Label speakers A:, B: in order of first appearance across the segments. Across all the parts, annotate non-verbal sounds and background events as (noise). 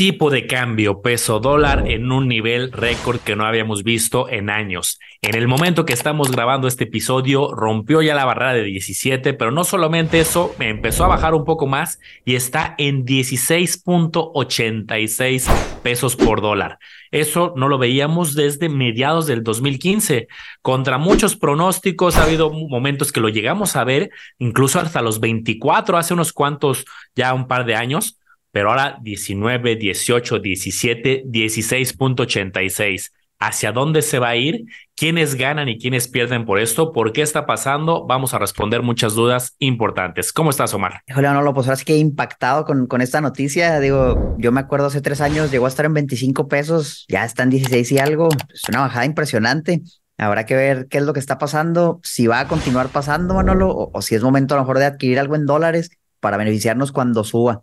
A: tipo de cambio peso dólar en un nivel récord que no habíamos visto en años. En el momento que estamos grabando este episodio rompió ya la barrera de 17, pero no solamente eso, empezó a bajar un poco más y está en 16.86 pesos por dólar. Eso no lo veíamos desde mediados del 2015. Contra muchos pronósticos ha habido momentos que lo llegamos a ver, incluso hasta los 24, hace unos cuantos, ya un par de años pero ahora 19, 18, 17, 16.86. ¿Hacia dónde se va a ir? ¿Quiénes ganan y quiénes pierden por esto? ¿Por qué está pasando? Vamos a responder muchas dudas importantes. ¿Cómo estás, Omar?
B: Híjole, no, lo pues ahora sí que impactado con, con esta noticia. Digo, yo me acuerdo hace tres años llegó a estar en 25 pesos, ya está en 16 y algo. Es una bajada impresionante. Habrá que ver qué es lo que está pasando, si va a continuar pasando, Manolo, o si es momento a lo mejor de adquirir algo en dólares para beneficiarnos cuando suba.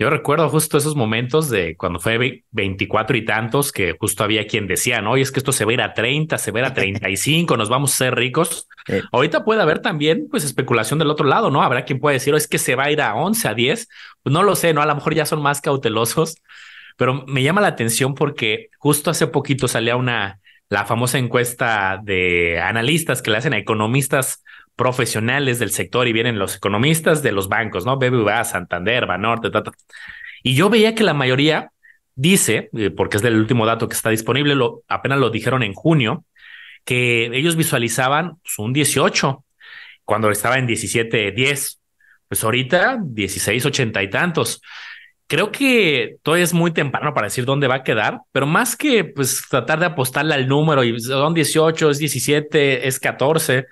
A: Yo recuerdo justo esos momentos de cuando fue 24 y tantos que justo había quien decía, no, y es que esto se va a ir a 30, se va a ir a 35, nos vamos a ser ricos. Ahorita puede haber también pues especulación del otro lado, ¿no? Habrá quien puede decir, oh, es que se va a ir a 11, a 10. Pues no lo sé, ¿no? A lo mejor ya son más cautelosos, pero me llama la atención porque justo hace poquito salía una, la famosa encuesta de analistas que le hacen a economistas profesionales del sector y vienen los economistas de los bancos, ¿no? BBVA, Santander, Banorte, Y yo veía que la mayoría dice, eh, porque es del último dato que está disponible, lo, apenas lo dijeron en junio, que ellos visualizaban pues, un 18 cuando estaba en 17, 10. Pues ahorita 16, 80 y tantos. Creo que todavía es muy temprano para decir dónde va a quedar, pero más que pues tratar de apostarle al número y son 18, es 17, es 14,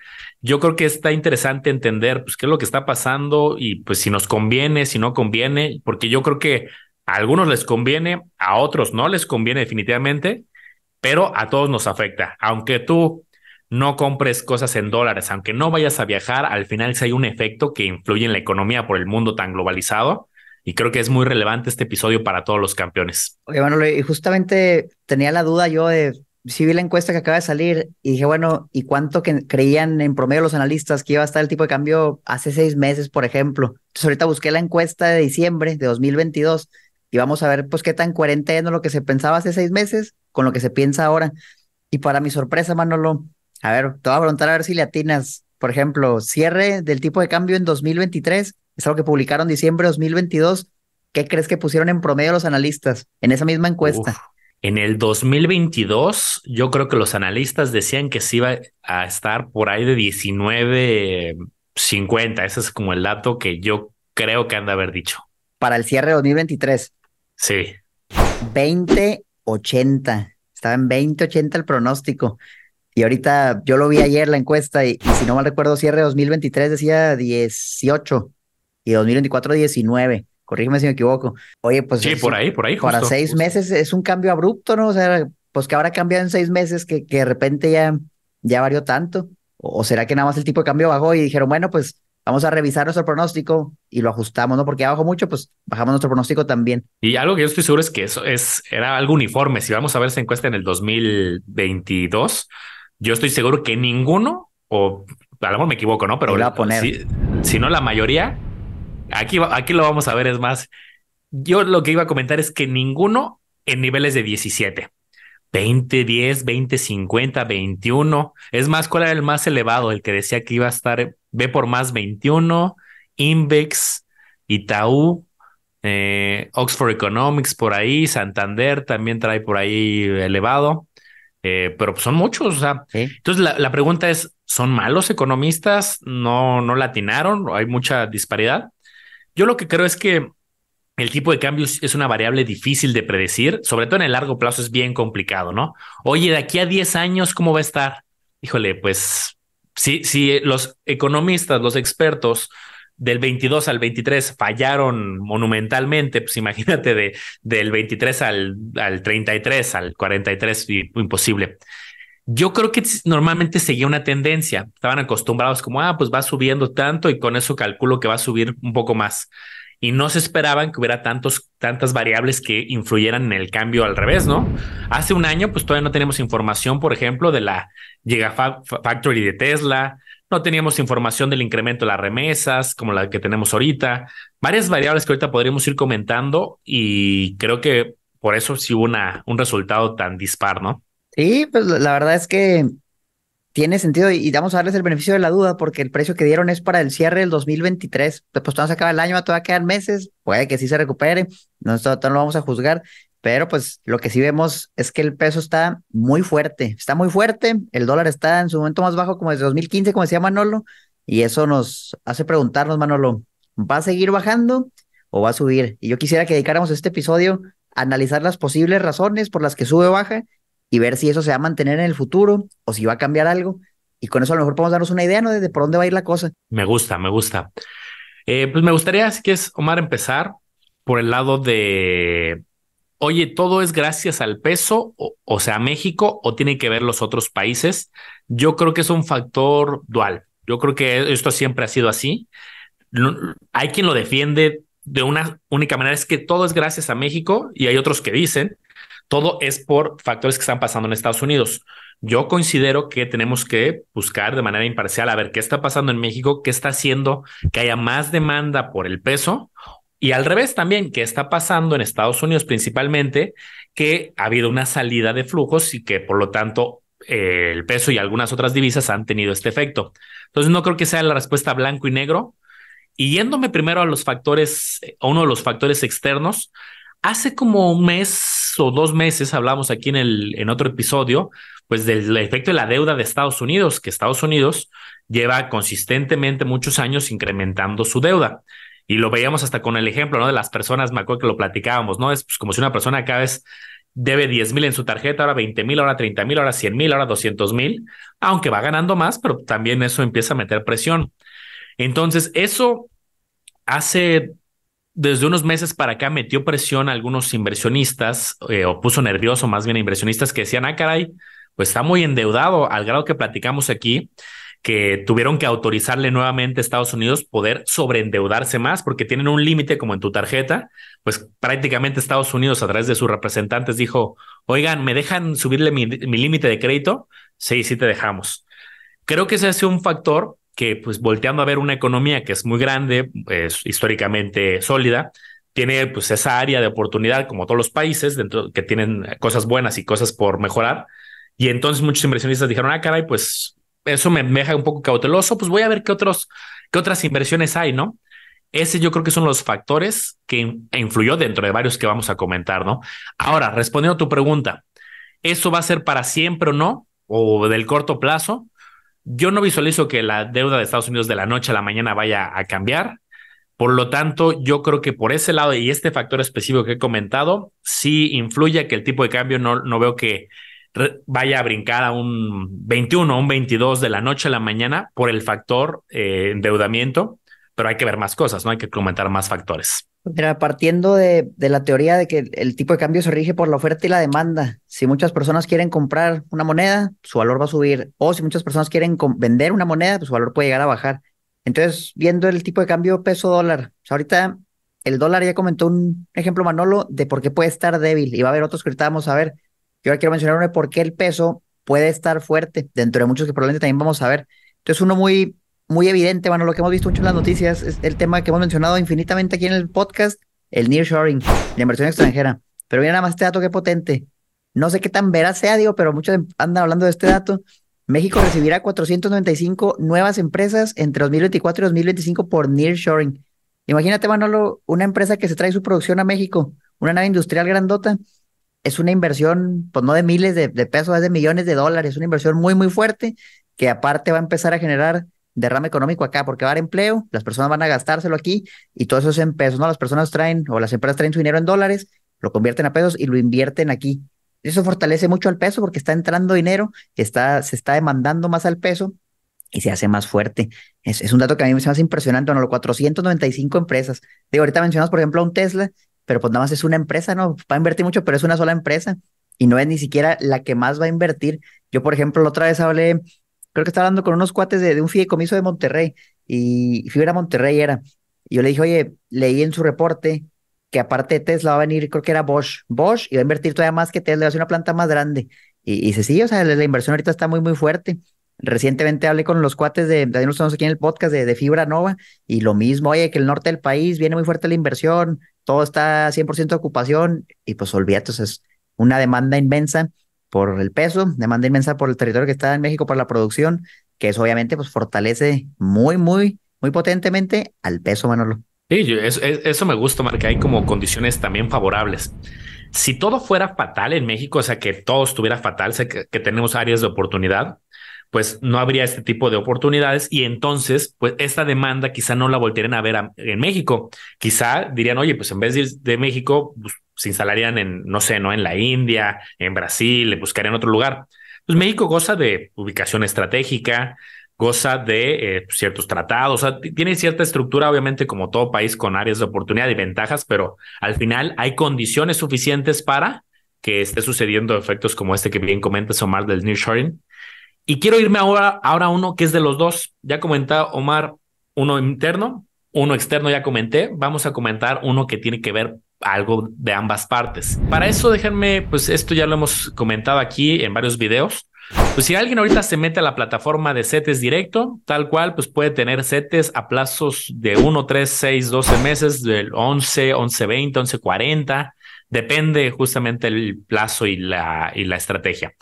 A: yo creo que está interesante entender pues, qué es lo que está pasando y pues si nos conviene, si no conviene, porque yo creo que a algunos les conviene, a otros no les conviene definitivamente, pero a todos nos afecta. Aunque tú no compres cosas en dólares, aunque no vayas a viajar, al final sí hay un efecto que influye en la economía por el mundo tan globalizado. Y creo que es muy relevante este episodio para todos los campeones.
B: Y justamente tenía la duda yo de sí vi la encuesta que acaba de salir y dije, bueno, ¿y cuánto creían en promedio los analistas que iba a estar el tipo de cambio hace seis meses, por ejemplo? Entonces ahorita busqué la encuesta de diciembre de 2022 y vamos a ver pues qué tan coherente es lo que se pensaba hace seis meses con lo que se piensa ahora. Y para mi sorpresa, Manolo, a ver, te voy a preguntar a ver si le atinas, por ejemplo, cierre del tipo de cambio en 2023, es algo que publicaron diciembre de 2022. ¿Qué crees que pusieron en promedio los analistas en esa misma encuesta?
A: En el 2022, yo creo que los analistas decían que se iba a estar por ahí de 19.50. Ese es como el dato que yo creo que han de haber dicho.
B: Para el cierre de 2023.
A: Sí.
B: 20.80. Estaba en 20.80 el pronóstico. Y ahorita yo lo vi ayer la encuesta y, y, si no mal recuerdo, cierre de 2023 decía 18 y 2024 19 corrígeme si me equivoco. Oye, pues.
A: Sí, por ahí, por ahí.
B: para seis meses es un cambio abrupto, ¿no? O sea, pues que ahora cambiado en seis meses que, que de repente ya, ya varió tanto. O, será que nada más el tipo de cambio bajó y dijeron, bueno, pues vamos a revisar nuestro pronóstico y lo ajustamos, ¿no? Porque ya bajó mucho, pues bajamos nuestro pronóstico también.
A: Y algo que yo estoy seguro es que eso es, era algo uniforme. Si vamos a ver esa encuesta en el 2022, yo estoy seguro que ninguno, o a lo mejor me equivoco, ¿no? Pero Si, si no la mayoría, Aquí, aquí lo vamos a ver, es más. Yo lo que iba a comentar es que ninguno en niveles de 17. 20, 10, 20, 50, 21. Es más, ¿cuál era el más elevado? El que decía que iba a estar B por más 21, Invex, Itaú, eh, Oxford Economics por ahí, Santander también trae por ahí elevado. Eh, pero pues son muchos. O sea, entonces la, la, pregunta es: ¿son malos economistas? ¿No, no latinaron? ¿Hay mucha disparidad? Yo lo que creo es que el tipo de cambio es una variable difícil de predecir, sobre todo en el largo plazo es bien complicado, ¿no? Oye, de aquí a 10 años, ¿cómo va a estar? Híjole, pues si, si los economistas, los expertos del 22 al 23 fallaron monumentalmente, pues imagínate de, del 23 al, al 33, al 43, imposible. Yo creo que normalmente seguía una tendencia. Estaban acostumbrados como, ah, pues va subiendo tanto y con eso calculo que va a subir un poco más. Y no se esperaban que hubiera tantos, tantas variables que influyeran en el cambio al revés, ¿no? Hace un año, pues todavía no tenemos información, por ejemplo, de la Gigafactory de Tesla, no teníamos información del incremento de las remesas, como la que tenemos ahorita, varias variables que ahorita podríamos ir comentando y creo que por eso sí hubo una, un resultado tan dispar, ¿no?
B: Sí, pues la verdad es que tiene sentido y, vamos a darles el beneficio de la duda porque el precio que dieron es para el cierre del 2023. Pues todavía se acaba el año, todavía quedan meses, puede que sí se recupere, no, no lo vamos a juzgar, pero pues lo que sí vemos es que el peso está muy fuerte, está muy fuerte, el dólar está en su momento más bajo como desde 2015, como decía Manolo, y eso nos hace preguntarnos, Manolo, ¿va a seguir bajando o va a subir? Y yo quisiera que dedicáramos este episodio a analizar las posibles razones por las que sube o baja y ver si eso se va a mantener en el futuro o si va a cambiar algo. Y con eso a lo mejor podemos darnos una idea, ¿no? De por dónde va a ir la cosa.
A: Me gusta, me gusta. Eh, pues me gustaría, si es Omar, empezar por el lado de oye, ¿todo es gracias al peso, o, sea, México, o tiene que ver los otros países? Yo creo que es un factor dual. Yo creo que esto siempre ha sido así. hay quien lo defiende de una única manera, es que todo es gracias a México y hay otros que dicen, todo es por factores que están pasando en Estados Unidos. Yo considero que tenemos que buscar de manera imparcial a ver qué está pasando en México, qué está haciendo que haya más demanda por el peso y al revés también, ¿qué está pasando en Estados Unidos principalmente? Que ha habido una salida de flujos y que por lo tanto eh, el peso y algunas otras divisas han tenido este efecto. Entonces no creo que sea la respuesta blanco y negro. Y yéndome primero a los factores, a uno de los factores externos, hace como un mes o dos meses hablamos aquí en, el, en otro episodio, pues del efecto de la deuda de Estados Unidos, que Estados Unidos lleva consistentemente muchos años incrementando su deuda. Y lo veíamos hasta con el ejemplo, ¿no? De las personas, me acuerdo que lo platicábamos, ¿no? Es pues, como si una persona cada vez debe 10 mil en su tarjeta, ahora 20 mil, ahora 30 mil, ahora 100 mil, ahora 200 mil, aunque va ganando más, pero también eso empieza a meter presión. Entonces, eso hace desde unos meses para acá metió presión a algunos inversionistas, eh, o puso nervioso más bien a inversionistas que decían, ah, caray, pues está muy endeudado al grado que platicamos aquí que tuvieron que autorizarle nuevamente a Estados Unidos poder sobreendeudarse más porque tienen un límite como en tu tarjeta, pues prácticamente Estados Unidos a través de sus representantes dijo, oigan, ¿me dejan subirle mi, límite de crédito? Sí, sí te dejamos. Creo que ese es un factor que pues volteando a ver una economía que es muy grande, es históricamente sólida, tiene pues esa área de oportunidad como todos los países dentro que tienen cosas buenas y cosas por mejorar. Y entonces muchos inversionistas dijeron, ah, caray, pues eso me, deja un poco cauteloso, pues voy a ver qué, otros, qué otras inversiones hay, ¿no? Ese yo creo que son los factores que influyó dentro de varios que vamos a comentar, ¿no? Ahora, respondiendo a tu pregunta, ¿eso va a ser para siempre o no? ¿O del corto plazo? Yo no visualizo que la deuda de Estados Unidos de la noche a la mañana vaya a cambiar. Por lo tanto, yo creo que por ese lado y este factor específico que he comentado, sí influye que el tipo de cambio no, no veo que vaya a brincar a un 21 o un 22 de la noche a la mañana por el factor eh, endeudamiento, pero hay que ver más cosas, ¿no? Hay que comentar más factores.
B: Mira, partiendo de, de, la teoría de que el tipo de cambio se rige por la oferta y la demanda, si muchas personas quieren comprar una moneda, su valor va a subir, o si muchas personas quieren vender una moneda, pues su valor puede llegar a bajar. Entonces, viendo el tipo de cambio peso dólar, pues ahorita el dólar ya comentó un ejemplo Manolo de por qué puede estar débil y va a haber otros que ahorita vamos a ver. Yo ahora quiero mencionar uno de por qué el peso puede estar fuerte, dentro de muchos que probablemente también vamos a ver. Entonces, uno muy, muy evidente, bueno, lo que hemos visto mucho en las noticias es el tema que hemos mencionado infinitamente aquí en el podcast, el nearshoring, la inversión extranjera. Pero mira nada más este dato que potente. No sé qué tan veraz sea, digo, pero muchos andan hablando de este dato. México recibirá 495 nuevas empresas entre 2024 y 2025 por nearshoring. Imagínate, Manolo, una empresa que se trae su producción a México, una nave industrial grandota, es una inversión, pues no de miles de, pesos, es de millones de dólares, una inversión muy, muy fuerte que aparte va a empezar a generar derrame económico acá, porque va a haber empleo, las personas van a gastárselo aquí y todo eso es en pesos, ¿no? Las personas traen o las empresas traen su dinero en dólares, lo convierten a pesos y lo invierten aquí. Eso fortalece mucho al peso porque está entrando dinero, está, se está demandando más al peso y se hace más fuerte. Es, un dato que a mí me hace impresionante. Bueno, los 495 empresas. Digo, ahorita mencionamos, por ejemplo, a un Tesla, pero pues nada más es una empresa, ¿no? Va a invertir mucho, pero es una sola empresa y no es ni siquiera la que más va a invertir. Yo, por ejemplo, la otra vez hablé, creo que estaba hablando con unos cuates de, de un fideicomiso de Monterrey y Fibra Monterrey era. Y yo le dije, oye, leí en su reporte que aparte Tesla va a venir, creo que era Bosch, Bosch, y va a invertir todavía más que Tesla, va a ser una planta más grande. Y, y dice, sí, o sea, la, inversión ahorita está muy, muy fuerte. Recientemente hablé con los cuates de, de estamos aquí en el podcast de, de, Fibra Nova, y lo mismo, oye, que el norte del país viene muy fuerte la inversión, todo está 100% de ocupación, y pues olvídate, es una demanda inmensa por el peso, demanda inmensa por el territorio que está en México, por la producción, que eso obviamente pues fortalece muy, muy, muy potentemente al peso, Manolo.
A: Sí, eso, eso me gusta, que hay como condiciones también favorables. Si todo fuera fatal en México, o sea, que todo estuviera fatal, o que, que tenemos áreas de oportunidad, pues no habría este tipo de oportunidades y entonces, pues esta demanda quizá no la voltearían a ver en México. Quizá dirían, oye, pues en vez de de México, pues, se instalarían en, no sé, ¿no? En la India, en Brasil, buscarían otro lugar. Pues México goza de ubicación estratégica, goza de eh, ciertos tratados, tiene cierta estructura, obviamente, como todo país, con áreas de oportunidad y ventajas, pero al final hay condiciones suficientes para que esté sucediendo efectos como este que bien comentas, Omar, del nearshoring. Y quiero irme ahora, ahora a uno que es de los dos. Ya comentaba Omar, uno interno, uno externo, ya comenté. Vamos a comentar uno que tiene que ver algo de ambas partes. Para eso, déjenme, pues esto ya lo hemos comentado aquí en varios videos. Pues si alguien ahorita se mete a la plataforma de CETES directo, tal cual, pues puede tener CETES a plazos de 1, 3, 6, 12 meses, del 11, 11, 20, 11, 40. Depende justamente el plazo y la, y la estrategia.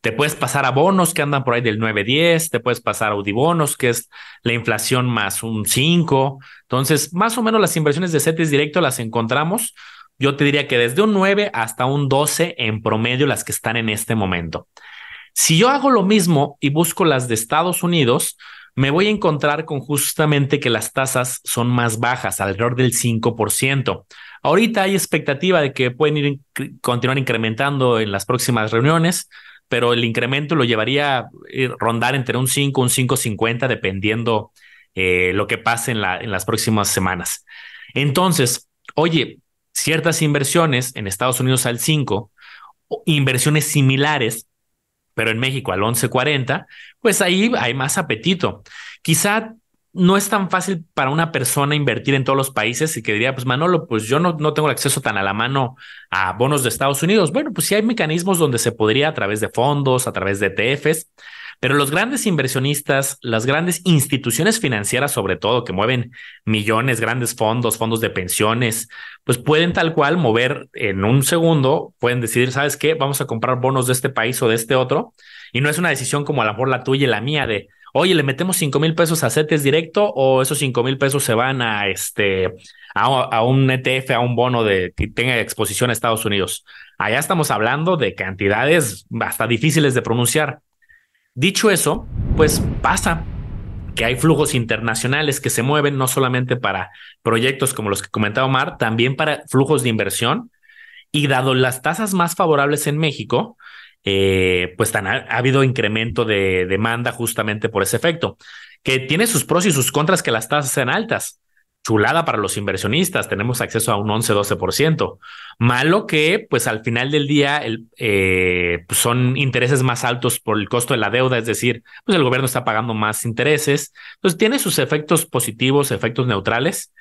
A: Te puedes pasar a bonos que andan por ahí del 9-10, te puedes pasar a Audibonos, que es la inflación más un 5. Entonces, más o menos las inversiones de CETES directo las encontramos. Yo te diría que desde un 9 hasta un 12 en promedio las que están en este momento. Si yo hago lo mismo y busco las de Estados Unidos, me voy a encontrar con justamente que las tasas son más bajas, alrededor del 5%. Ahorita hay expectativa de que pueden ir, continuar incrementando en las próximas reuniones, pero el incremento lo llevaría a rondar entre un 5, un 5.50, dependiendo eh, lo que pase en, en las próximas semanas. Entonces, oye, ciertas inversiones en Estados Unidos al 5, inversiones similares pero en México al 11.40, pues ahí hay más apetito. Quizá no es tan fácil para una persona invertir en todos los países y que diría, pues Manolo, pues yo no, no tengo el acceso tan a la mano a bonos de Estados Unidos. Bueno, pues sí hay mecanismos donde se podría a través de fondos, a través de ETFs, pero los grandes inversionistas, las grandes instituciones financieras, sobre todo, que mueven millones, grandes fondos, fondos de pensiones, pues pueden tal cual mover en un segundo, pueden decidir, ¿sabes qué? Vamos a comprar bonos de este país o de este otro. Y no es una decisión como a lo mejor la tuya y la mía de, oye, le metemos cinco mil pesos a CETES directo o esos cinco mil pesos se van a este a, un ETF, a un bono de que tenga exposición a Estados Unidos. Allá estamos hablando de cantidades hasta difíciles de pronunciar. Dicho eso, pues pasa que hay flujos internacionales que se mueven no solamente para proyectos como los que comentaba Omar, también para flujos de inversión. Y dado las tasas más favorables en México, eh, pues ha, ha, habido incremento de demanda justamente por ese efecto, que tiene sus pros y sus contras que las tasas sean altas chulada para los inversionistas, tenemos acceso a un 11-12%. Malo que, pues al final del día, eh, pues, son intereses más altos por el costo de la deuda, es decir, pues el gobierno está pagando más intereses. Entonces tiene sus efectos positivos, efectos neutrales.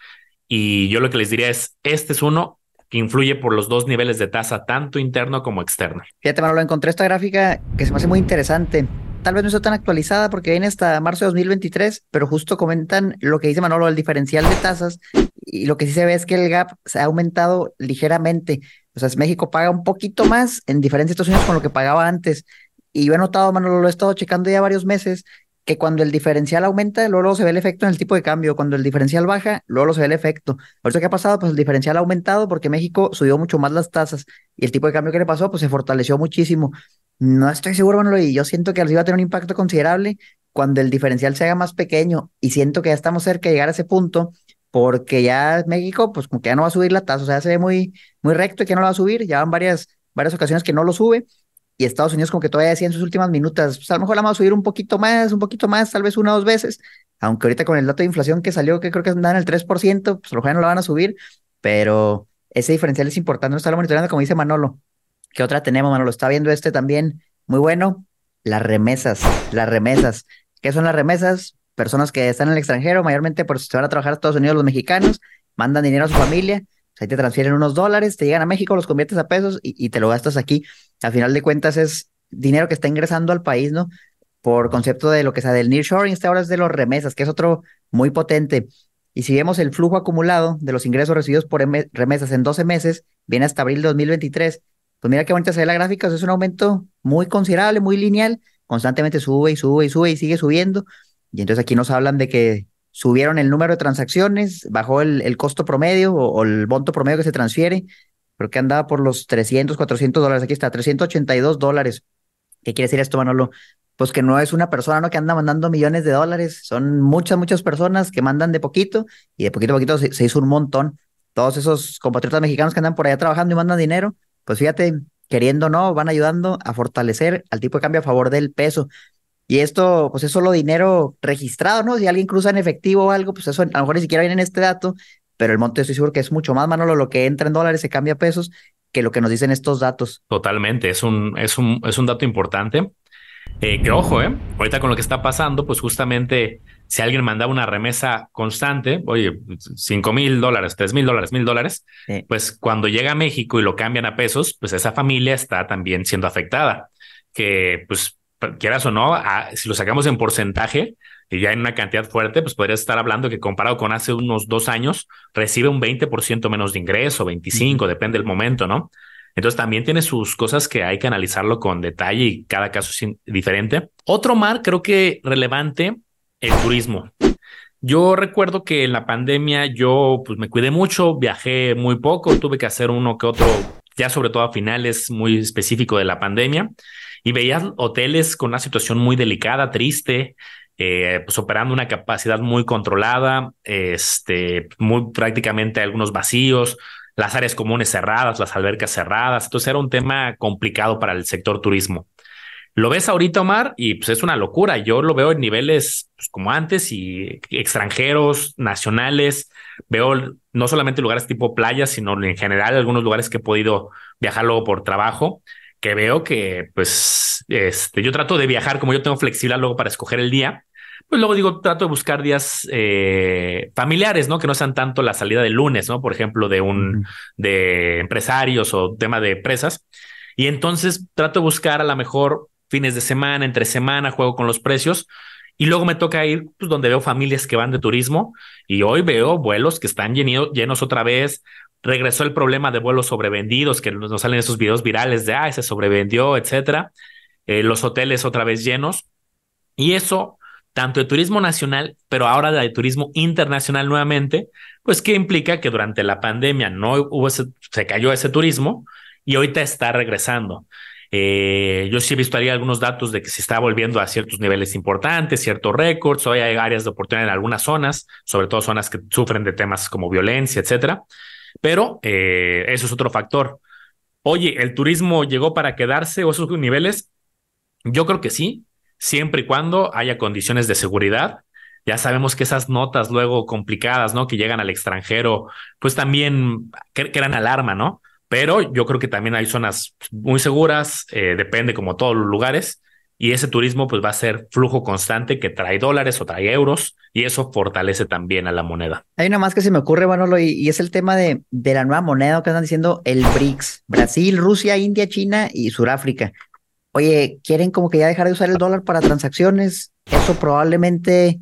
A: Y yo lo que les diría es, este es uno que influye por los dos niveles de tasa, tanto interno como externo.
B: Fíjate, Manolo, encontré esta gráfica que se me hace muy interesante tal vez no está tan actualizada porque viene hasta marzo de 2023, pero justo comentan lo que dice Manolo, el diferencial de tasas, y lo que sí se ve es que el gap se ha aumentado ligeramente. O sea, México paga un poquito más en diferentes situaciones con lo que pagaba antes. Y yo he notado, Manolo, lo he estado checando ya varios meses, que cuando el diferencial aumenta, luego, se ve el efecto en el tipo de cambio. Cuando el diferencial baja, luego, se ve el efecto. Eso, ¿qué ha pasado? Pues el diferencial ha aumentado porque México subió mucho más las tasas y el tipo de cambio que le pasó, pues se fortaleció muchísimo. No estoy seguro, Manolo, y yo siento que iba a tener un impacto considerable cuando el diferencial se haga más pequeño y siento que ya estamos cerca de llegar a ese punto porque ya México, pues como que ya no va a subir la tasa, o sea, se ve muy, muy recto y que no lo va a subir, ya van varias, varias ocasiones que no lo sube y Estados Unidos como que todavía decía en sus últimas minutas, pues a lo mejor la vamos a subir un poquito más, un poquito más, tal vez una o dos veces, aunque ahorita con el dato de inflación que salió, que creo que andan en el 3%, pues lo mejor no la van a subir, pero ese diferencial es importante no estarlo monitoreando, como dice Manolo. ¿Qué otra tenemos, Manolo? Está viendo este también, muy bueno, las remesas, las remesas. ¿Qué son las remesas? Personas que están en el extranjero, mayormente por si se van a trabajar a Estados Unidos, los mexicanos, mandan dinero a su familia, ahí te transfieren unos dólares, te llegan a México, los conviertes a pesos y, te lo gastas aquí. Al final de cuentas es dinero que está ingresando al país, ¿no? Por concepto de lo que sea del nearshoring, este ahora es de los remesas, que es otro muy potente. Y si vemos el flujo acumulado de los ingresos recibidos por remesas en 12 meses, viene hasta abril de 2023, pues mira qué bonita se ve la gráfica, es un aumento muy considerable, muy lineal, constantemente sube y sube y sube y sigue subiendo. Y entonces aquí nos hablan de que subieron el número de transacciones, bajó el, el costo promedio o, el monto promedio que se transfiere, creo que andaba por los 300, 400 dólares, aquí está, 382 dólares. ¿Qué quiere decir esto, Manolo? Pues que no es una persona ¿no? que anda mandando millones de dólares, son muchas, muchas personas que mandan de poquito y de poquito a poquito se, se hizo un montón. Todos esos compatriotas mexicanos que andan por allá trabajando y mandan dinero, pues fíjate, queriendo o no, van ayudando a fortalecer al tipo de cambio a favor del peso. Y esto, pues es solo dinero registrado, ¿no? Si alguien cruza en efectivo o algo, pues eso a lo mejor ni siquiera viene en este dato, pero el monto estoy seguro que es mucho más, Manolo, lo que entra en dólares se cambia a pesos que lo que nos dicen estos datos.
A: Totalmente, es un, es un, es un dato importante. Eh, que ojo, eh, ahorita con lo que está pasando, pues justamente si alguien mandaba una remesa constante, oye, cinco mil dólares, tres mil dólares, mil dólares, pues cuando llega a México y lo cambian a pesos, pues esa familia está también siendo afectada. Que pues quieras o no, si lo sacamos en porcentaje y ya en una cantidad fuerte, pues podrías estar hablando que comparado con hace unos dos años, recibe un 20% menos de ingreso, 25, depende del momento, ¿no? Entonces también tiene sus cosas que hay que analizarlo con detalle y cada caso es diferente. Otro mar creo que relevante el turismo. Yo recuerdo que en la pandemia yo pues me cuidé mucho, viajé muy poco, tuve que hacer uno que otro, ya sobre todo a finales muy específico de la pandemia, y veía hoteles con una situación muy delicada, triste, eh, pues operando una capacidad muy controlada, este, muy prácticamente algunos vacíos, las áreas comunes cerradas, las albercas cerradas. Entonces era un tema complicado para el sector turismo. Lo ves ahorita, Omar, y pues es una locura. Yo lo veo en niveles pues, como antes y extranjeros, nacionales. Veo no solamente lugares tipo playas, sino en general algunos lugares que he podido viajar luego por trabajo, que veo que pues este, yo trato de viajar como yo tengo flexibilidad luego para escoger el día. Pues luego digo, trato de buscar días eh, familiares, ¿no? Que no sean tanto la salida del lunes, ¿no? Por ejemplo, de un, de empresarios o tema de empresas. Y entonces trato de buscar a lo mejor fines de semana, entre semana, juego con los precios. Y luego me toca ir pues, donde veo familias que van de turismo y hoy veo vuelos que están llenos, otra vez. Regresó el problema de vuelos sobrevendidos, que nos salen esos videos virales de, ah, se sobrevendió, etcétera. Eh, los hoteles otra vez llenos. Y eso, tanto de turismo nacional, pero ahora de turismo internacional nuevamente, pues que implica que durante la pandemia no hubo se cayó ese turismo y ahorita está regresando. Eh, yo sí he visto ahí algunos datos de que se está volviendo a ciertos niveles importantes, ciertos récords. Hoy hay áreas de oportunidad en algunas zonas, sobre todo zonas que sufren de temas como violencia, etcétera. Pero eh, eso es otro factor. Oye, ¿el turismo llegó para quedarse o esos niveles? Yo creo que sí, siempre y cuando haya condiciones de seguridad. Ya sabemos que esas notas luego complicadas, ¿no? Que llegan al extranjero, pues también crean alarma, ¿no? Pero yo creo que también hay zonas muy seguras, eh, depende como todos los lugares, y ese turismo pues va a ser flujo constante que trae dólares o trae euros, y eso fortalece también a la moneda.
B: Hay una más que se me ocurre, Manolo, y, y es el tema de, de la nueva moneda que están diciendo el BRICS, Brasil, Rusia, India, China y Sudáfrica. Oye, quieren como que ya dejar de usar el dólar para transacciones, eso probablemente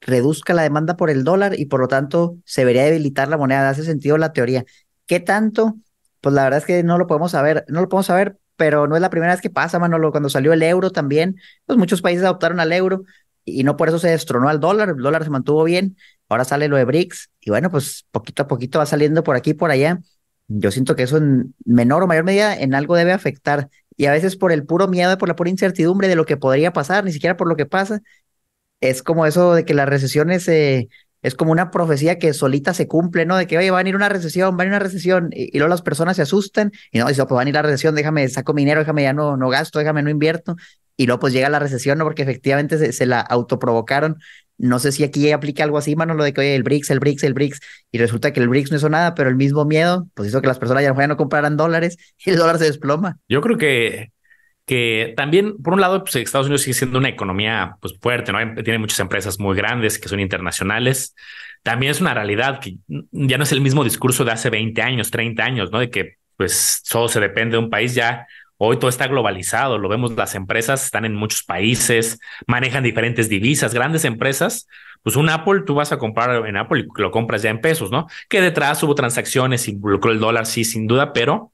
B: reduzca la demanda por el dólar y por lo tanto se vería debilitar la moneda. Hace sentido la teoría. ¿Qué tanto? Pues la verdad es que no lo podemos saber, no lo podemos saber, pero no es la primera vez que pasa, Manolo. Cuando salió el euro también, pues muchos países adoptaron al euro y no por eso se destronó al dólar, el dólar se mantuvo bien, ahora sale lo de BRICS y bueno, pues poquito a poquito va saliendo por aquí por allá. Yo siento que eso en menor o mayor medida en algo debe afectar y a veces por el puro miedo, por la pura incertidumbre de lo que podría pasar, ni siquiera por lo que pasa, es como eso de que las recesiones eh, es como una profecía que solita se cumple, ¿no? De que, oye, va a venir una recesión, va a venir una recesión, y, luego las personas se asustan, y no, dice, pues va a venir la recesión, déjame, saco dinero, déjame, ya no, no gasto, déjame, no invierto, y luego pues llega la recesión, ¿no? Porque efectivamente se, se la autoprovocaron. No sé si aquí aplica algo así, mano, lo de que, oye, el BRICS, el BRICS, el BRICS, y resulta que el BRICS no hizo nada, pero el mismo miedo, pues hizo que las personas ya no compraran dólares (laughs) y el dólar se desploma.
A: Yo creo que que también, por un lado, pues Estados Unidos sigue siendo una economía pues, fuerte, ¿no? Tiene muchas empresas muy grandes que son internacionales. También es una realidad que ya no es el mismo discurso de hace 20 años, 30 años, ¿no? De que pues solo se depende de un país, ya hoy todo está globalizado, lo vemos, las empresas están en muchos países, manejan diferentes divisas, grandes empresas, pues un Apple, tú vas a comprar en Apple y lo compras ya en pesos, ¿no? Que detrás hubo transacciones, involucró el dólar, sí, sin duda, pero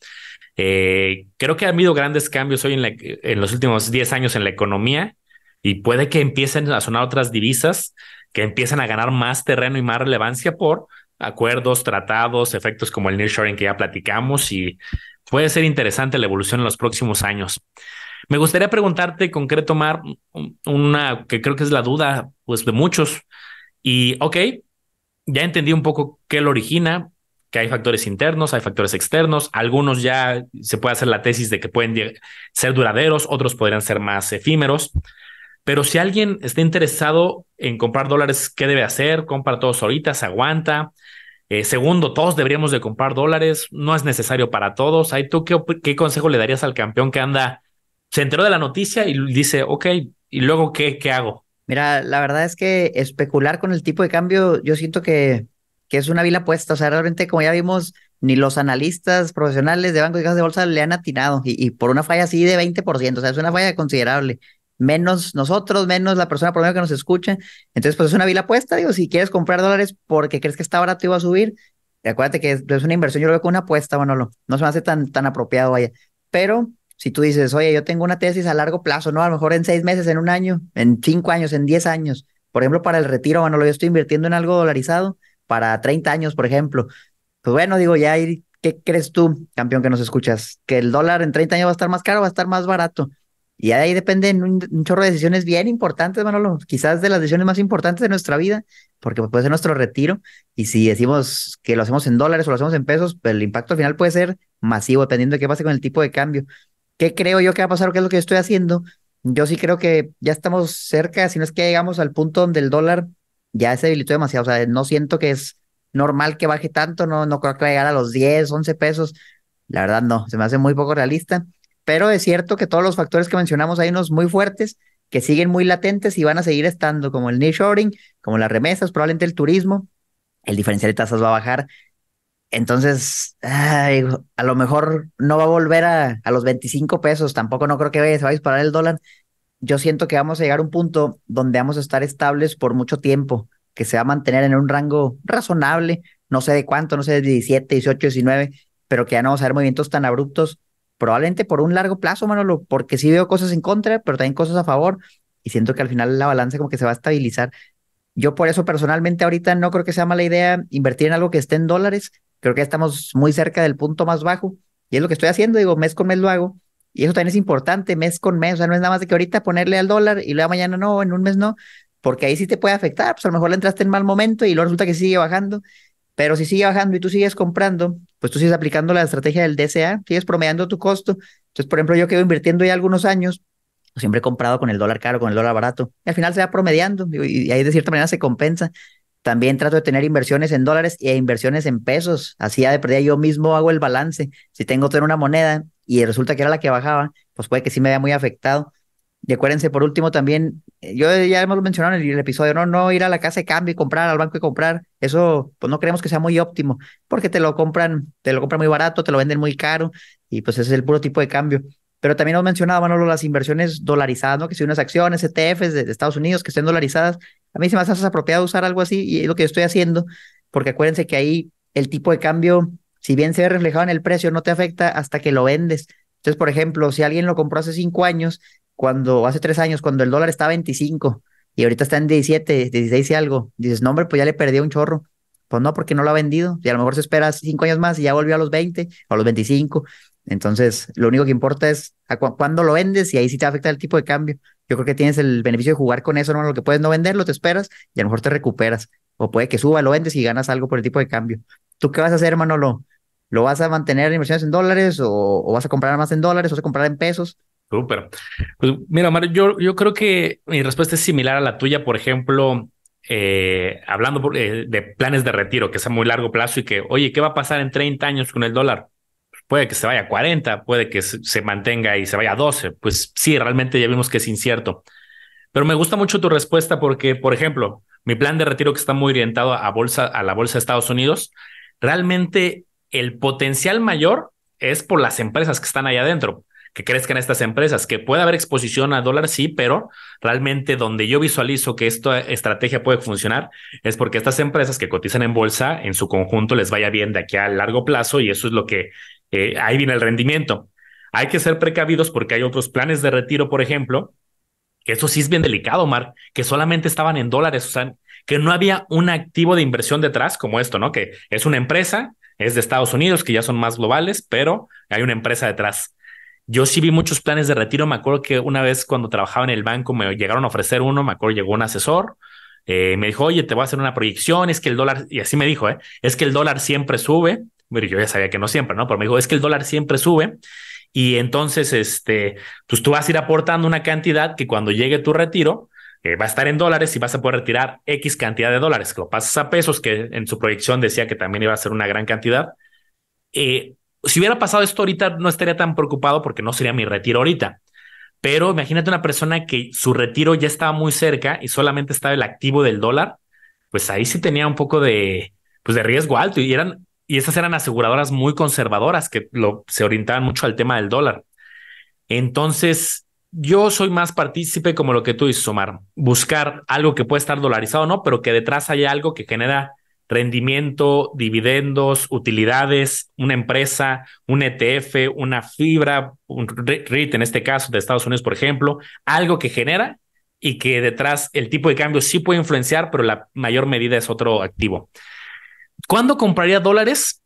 A: eh, creo que ha habido grandes cambios hoy en, en los últimos 10 años en la economía y puede que empiecen a sonar otras divisas que empiezan a ganar más terreno y más relevancia por acuerdos, tratados, efectos como el nearshoring que ya platicamos y puede ser interesante la evolución en los próximos años. Me gustaría preguntarte concreto, Mar, una que creo que es la duda pues de muchos. Y ok, ya entendí un poco qué lo origina, que hay factores internos, hay factores externos, algunos ya se puede hacer la tesis de que pueden ser duraderos, otros podrían ser más efímeros. Pero si alguien está interesado en comprar dólares, ¿qué debe hacer? ¿Compra todos ahorita? ¿Se aguanta? Eh, segundo, todos deberíamos de comprar dólares, no es necesario para todos. ¿Hay tú qué, qué, consejo le darías al campeón que anda, se enteró de la noticia y dice, ok, ¿y luego qué, qué hago?
B: Mira, la verdad es que especular con el tipo de cambio, yo siento que que es una vila puesta. O sea, realmente, como ya vimos, ni los analistas profesionales de bancos y casas de bolsa le han atinado y, por una falla así de 20%. O sea, es una falla considerable. Menos nosotros, menos la persona promedio que nos escucha. Entonces, pues es una vila puesta. Digo, si quieres comprar dólares porque crees que está barato y va a subir, acuérdate que es una inversión. Yo lo veo como una apuesta, bueno, no, no se me hace tan, tan apropiado, vaya. Pero si tú dices, oye, yo tengo una tesis a largo plazo, ¿no? A lo mejor en seis meses, en un año, en cinco años, en diez años. Por ejemplo, para el retiro, bueno, yo estoy invirtiendo en algo dolarizado para 30 años, por ejemplo. Pues bueno, digo, ya, ¿qué crees tú, campeón, que nos escuchas? ¿Que el dólar en 30 años va a estar más caro o va a estar más barato? Y ahí dependen un, chorro de decisiones bien importantes, Manolo, quizás de las decisiones más importantes de nuestra vida, porque puede ser nuestro retiro. Y si decimos que lo hacemos en dólares o lo hacemos en pesos, el impacto al final puede ser masivo, dependiendo de qué pase con el tipo de cambio. ¿Qué creo yo que va a pasar o qué es lo que estoy haciendo? Yo sí creo que ya estamos cerca, si no es que llegamos al punto donde el dólar ya se debilitó demasiado. O sea, no siento que es normal que baje tanto, no, no creo que a llegar a los 10, 11 pesos. La verdad, no, se me hace muy poco realista. Pero es cierto que todos los factores que mencionamos hay unos muy fuertes que siguen muy latentes y van a seguir estando, como el nearshoring, como las remesas, probablemente el turismo, el diferencial de tasas va a bajar. Entonces, a lo mejor no va a volver a, a los 25 pesos, tampoco no creo que se vaya a disparar el dólar, yo siento que vamos a llegar a un punto donde vamos a estar estables por mucho tiempo, que se va a mantener en un rango razonable, no sé de cuánto, no sé de 17, 18, 19, pero que ya no vamos a ver movimientos tan abruptos, probablemente por un largo plazo, Manolo, porque sí veo cosas en contra, pero también cosas a favor, y siento que al final la balanza como que se va a estabilizar. Yo por eso personalmente ahorita no creo que sea mala idea invertir en algo que esté en dólares, creo que ya estamos muy cerca del punto más bajo, y es lo que estoy haciendo, digo, mes con mes lo hago, y eso también es importante, mes con mes. O sea, no es nada más de que ahorita ponerle al dólar y luego mañana no, en un mes no, porque ahí sí te puede afectar. Pues a lo mejor le entraste en mal momento y luego resulta que sigue bajando. Pero si sigue bajando y tú sigues comprando, pues tú sigues aplicando la estrategia del DCA, sigues promediando tu costo. Entonces, por ejemplo, yo que invirtiendo ya algunos años, pues siempre he comprado con el dólar caro, con el dólar barato. Y al final se va promediando y ahí de cierta manera se compensa. También trato de tener inversiones en dólares e inversiones en pesos. Así ya de perdida yo mismo hago el balance. Si tengo tener una moneda y resulta que era la que bajaba, pues puede que sí me vea muy afectado. Y acuérdense, por último, también, eh, yo ya hemos mencionado en el episodio, no, no ir a la casa de cambio y comprar, al banco y comprar, eso pues no creemos que sea muy óptimo, porque te lo compran, te lo compran muy barato, te lo venden muy caro, y pues ese es el puro tipo de cambio. Pero también hemos mencionado, Manolo, las inversiones dolarizadas, ¿no? Que si unas acciones, ETFs de, Estados Unidos que estén dolarizadas, a mí se me hace apropiado usar algo así, y es lo que estoy haciendo, porque acuérdense que ahí el tipo de cambio si bien se ve reflejado en el precio, no te afecta hasta que lo vendes. Entonces, por ejemplo, si alguien lo compró hace cinco años, cuando hace tres años, cuando el dólar estaba a 25 y ahorita está en 17, 16 y algo, dices, no, hombre, pues ya le perdí un chorro. Pues no, porque no lo ha vendido. Y a lo mejor se espera cinco años más y ya volvió a los 20 o a los 25. Entonces, lo único que importa es a cuándo lo vendes y ahí sí te afecta el tipo de cambio. Yo creo que tienes el beneficio de jugar con eso, ¿no? Lo que puedes no venderlo, te esperas y a lo mejor te recuperas. O puede que suba, lo vendes y ganas algo por el tipo de cambio. ¿Tú qué vas a hacer, hermano? ¿Lo, vas a mantener en inversiones en dólares o, vas a comprar más en dólares o vas a comprar en pesos?
A: Súper. Pues mira, Mario, yo, yo creo que mi respuesta es similar a la tuya. Por ejemplo, eh, hablando eh, de planes de retiro que es a muy largo plazo y que, oye, ¿qué va a pasar en 30 años con el dólar? puede que se vaya a 40, puede que se mantenga y se vaya a 12. Pues sí, realmente ya vimos que es incierto. Pero me gusta mucho tu respuesta porque, por ejemplo, mi plan de retiro que está muy orientado a bolsa, a la bolsa de Estados Unidos, realmente el potencial mayor es por las empresas que están ahí adentro, que crezcan estas empresas, que puede haber exposición a dólar, sí, pero realmente donde yo visualizo que esta estrategia puede funcionar es porque estas empresas que cotizan en bolsa, en su conjunto les vaya bien de aquí a largo plazo y eso es lo que eh, ahí viene el rendimiento. Hay que ser precavidos porque hay otros planes de retiro, por ejemplo, eso sí es bien delicado, Mar, que solamente estaban en dólares, o sea, que no había un activo de inversión detrás como esto, ¿no? Que es una empresa, es de Estados Unidos, que ya son más globales, pero hay una empresa detrás. Yo sí vi muchos planes de retiro. Me acuerdo que una vez cuando trabajaba en el banco me llegaron a ofrecer uno. Me acuerdo llegó un asesor. Eh, me dijo, oye, te voy a hacer una proyección. Es que el dólar, y así me dijo, ¿eh? es que el dólar siempre sube pero yo ya sabía que no siempre, ¿no? Pero me dijo, es que el dólar siempre sube y entonces, este, pues tú vas a ir aportando una cantidad que cuando llegue tu retiro, eh, va a estar en dólares y vas a poder retirar X cantidad de dólares, lo pasas a pesos, que en su proyección decía que también iba a ser una gran cantidad. Eh, si hubiera pasado esto ahorita, no estaría tan preocupado porque no sería mi retiro ahorita. Pero imagínate una persona que su retiro ya estaba muy cerca y solamente estaba el activo del dólar, pues ahí sí tenía un poco de, pues de riesgo alto y eran y esas eran aseguradoras muy conservadoras que lo, se orientaban mucho al tema del dólar. Entonces, yo soy más partícipe como lo que tú dices, Omar, buscar algo que puede estar dolarizado, ¿no? Pero que detrás haya algo que genera rendimiento, dividendos, utilidades, una empresa, un ETF, una fibra, un REIT en este caso de Estados Unidos, por ejemplo, algo que genera y que detrás el tipo de cambio sí puede influenciar, pero la mayor medida es otro activo. ¿Cuándo compraría dólares?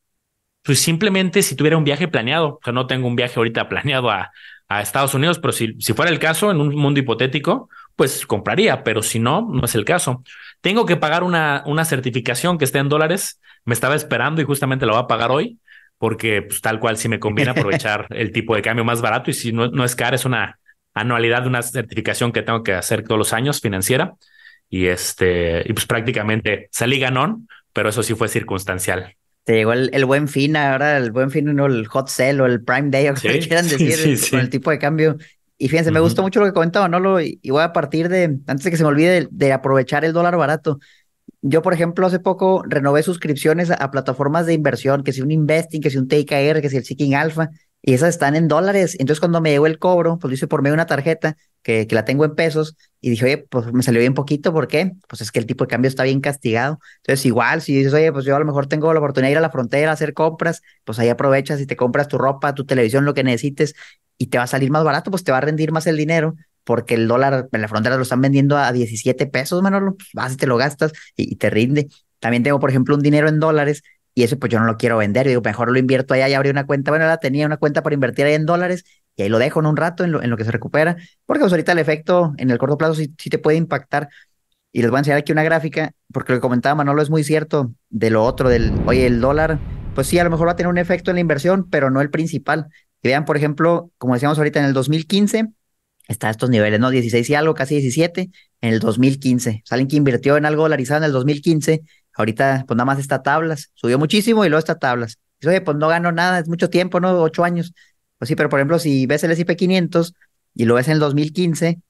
A: Pues simplemente si tuviera un viaje planeado. O sea, no tengo un viaje ahorita planeado a, a Estados Unidos, pero si, si fuera el caso, en un mundo hipotético, pues compraría, pero si no, no es el caso. Tengo que pagar una, una certificación que esté en dólares. Me estaba esperando y justamente lo voy a pagar hoy, porque pues, tal cual si me conviene aprovechar (laughs) el tipo de cambio más barato y si no, no es caro, es una anualidad de una certificación que tengo que hacer todos los años financiera. Y este, y pues prácticamente salí ganón, pero eso sí fue circunstancial.
B: Te llegó el, buen fin, ahora el buen fin, no el hot sale o el prime day, o como quieran (laughs) decir, con el tipo de cambio. Y fíjense, me gustó mucho lo que comentaba, ¿no? Lo, y voy a partir de, antes de que se me olvide, de, aprovechar el dólar barato. Yo, por ejemplo, hace poco renové suscripciones a, plataformas de inversión, que si un Investing, que si un TKR, que si el Seeking Alpha, y esas están en dólares. Entonces, cuando me llegó el cobro, pues lo hice por medio de una tarjeta que, que la tengo en pesos y dije, oye, pues me salió bien poquito, ¿por qué? Pues es que el tipo de cambio está bien castigado. Entonces, igual, si dices, oye, pues yo a lo mejor tengo la oportunidad de ir a la frontera a hacer compras, pues ahí aprovechas y te compras tu ropa, tu televisión, lo que necesites y te va a salir más barato, pues te va a rendir más el dinero porque el dólar en la frontera lo están vendiendo a 17 pesos, Manolo, vas y te lo gastas y, y te rinde. También tengo, por ejemplo, un dinero en dólares y eso pues yo no lo quiero vender. Digo, mejor lo invierto allá y abrí una cuenta. Bueno, ahora tenía una cuenta para invertir ahí en dólares y ahí lo dejo en un rato en lo, en lo que se recupera, porque pues ahorita el efecto en el corto plazo sí, sí, te puede impactar. Y les voy a enseñar aquí una gráfica, porque lo que comentaba Manolo es muy cierto de lo otro, del, oye, el dólar, pues sí, a lo mejor va a tener un efecto en la inversión, pero no el principal. Y vean, por ejemplo, como decíamos ahorita, en el 2015 está a estos niveles, ¿no? 16 y algo, casi 17, en el 2015. Salen que invirtió en algo dolarizado en el 2015 Ahorita, pues nada más está tablas, subió muchísimo y luego está tablas. Dice, oye, pues no gano nada, es mucho tiempo, ¿no? Ocho años. Pues sí, pero por ejemplo, si ves el S&P 500 y lo ves en el 2015,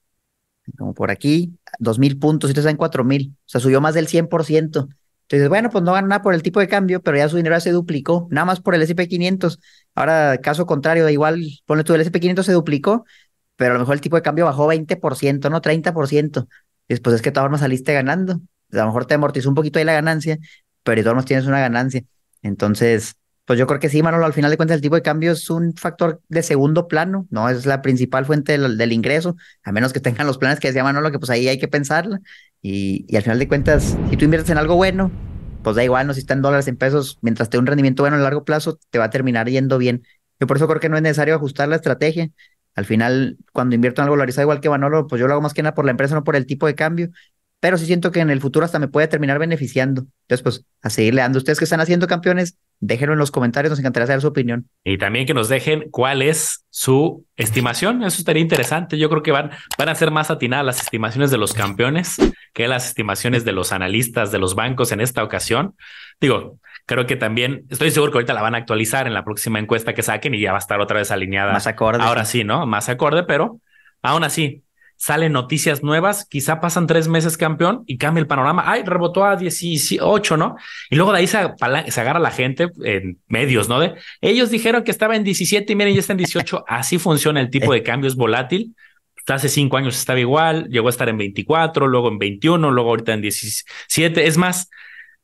B: como por aquí, 2.000 puntos y te en 4.000, o sea, subió más del 100%. Entonces, bueno, pues no gano nada por el tipo de cambio, pero ya su dinero se duplicó, nada más por el S&P 500. Ahora, caso contrario, igual, ponle tú, el S&P 500 se duplicó, pero a lo mejor el tipo de cambio bajó 20%, no 30%. Y después es que todas formas saliste ganando a lo mejor te amortizó un poquito ahí la ganancia, pero de todos tienes una ganancia. Entonces, pues yo creo que sí, Manolo, al final de cuentas el tipo de cambio es un factor de segundo plano, no es la principal fuente del, ingreso, a menos que (laughs) tengan los planes que decía Manolo, que pues ahí hay que pensarla. Y, al final de cuentas, si tú inviertes en algo bueno, pues da igual, no si está en dólares, en pesos, mientras te un rendimiento bueno a largo plazo, te va a terminar yendo bien. Yo por eso creo que no es necesario ajustar la estrategia. Al final, cuando invierto en algo igual que Manolo, pues yo lo hago más que nada por la empresa, no por el tipo de cambio pero sí siento que en el futuro hasta me puede terminar beneficiando. Entonces, pues, a seguirle dando. Ustedes que están haciendo campeones, déjenlo en los comentarios, nos encantaría saber su opinión.
A: Y también que nos dejen cuál es su estimación, eso estaría interesante. Yo creo que van, van a ser más atinadas las estimaciones de los campeones que las estimaciones de los analistas de los bancos en esta ocasión. Digo, creo que también, estoy seguro que ahorita la van a actualizar en la próxima encuesta que saquen y ya va a estar otra vez alineada.
B: Más acorde.
A: Ahora sí, ¿no? Más acorde, pero aún así, salen noticias nuevas, quizá pasan tres meses campeón y cambia el panorama. Ay, rebotó a 18, ¿no? Y luego de ahí se, agarra la gente en medios, ¿no? De ellos dijeron que estaba en 17 y miren, ya está en 18. (laughs) Así funciona el tipo de cambio, es volátil. Hace cinco años estaba igual, llegó a estar en 24, luego en 21, luego ahorita en 17. Es más,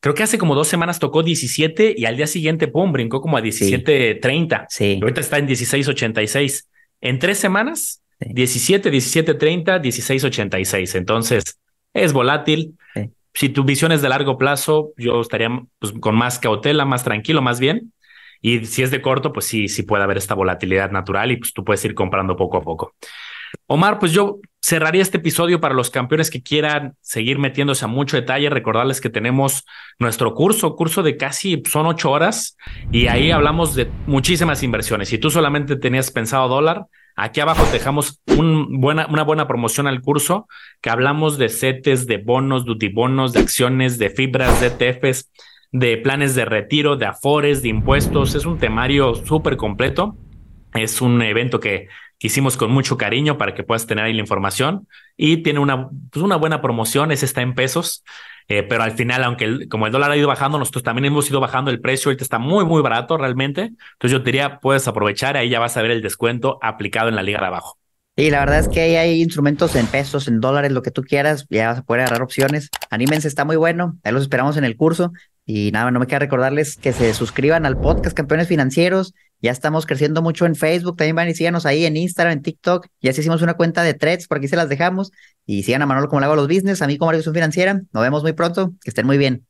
A: creo que hace como dos semanas tocó 17 y al día siguiente, pum, brincó como a 17.30.
B: Sí.
A: ahorita está en 16.86. En tres semanas 17, 17, 30, 16, 86. Entonces, es volátil. Si tu visión es de largo plazo, yo estaría pues, con más cautela, más tranquilo, más bien. Y si es de corto, pues sí, sí puede haber esta volatilidad natural y pues tú puedes ir comprando poco a poco. Omar, pues yo cerraría este episodio para los campeones que quieran seguir metiéndose a mucho detalle. Recordarles que tenemos nuestro curso, curso de casi son ocho horas y ahí hablamos de muchísimas inversiones. Si tú solamente tenías pensado dólar, Aquí abajo dejamos una buena promoción al curso que hablamos de setes, de bonos, de bonos, de acciones, de fibras, de ETFs, de planes de retiro, de afores, de impuestos. Es un temario súper completo. Es un evento que, hicimos con mucho cariño para que puedas tener ahí la información y tiene una, pues una buena promoción. Ese está en pesos. Eh, pero al final, aunque como el dólar ha ido bajando, nosotros también hemos ido bajando el precio, ahorita está muy, muy barato realmente. Entonces yo te diría, puedes aprovechar, ahí ya vas a ver el descuento aplicado en la liga de abajo.
B: Y la verdad es que ahí hay instrumentos en pesos, en dólares, lo que tú quieras, ya vas a poder agarrar opciones. Anímense, está muy bueno, ahí los esperamos en el curso. Y nada, no me queda recordarles que se suscriban al podcast Campeones Financieros. Ya estamos creciendo mucho en Facebook, también van y síganos ahí en Instagram, en TikTok. Ya hicimos una cuenta de threads, por aquí se las dejamos. Y sigan a Manolo como le hago los business, a mí como educación financiera. Nos vemos muy pronto, que estén muy bien.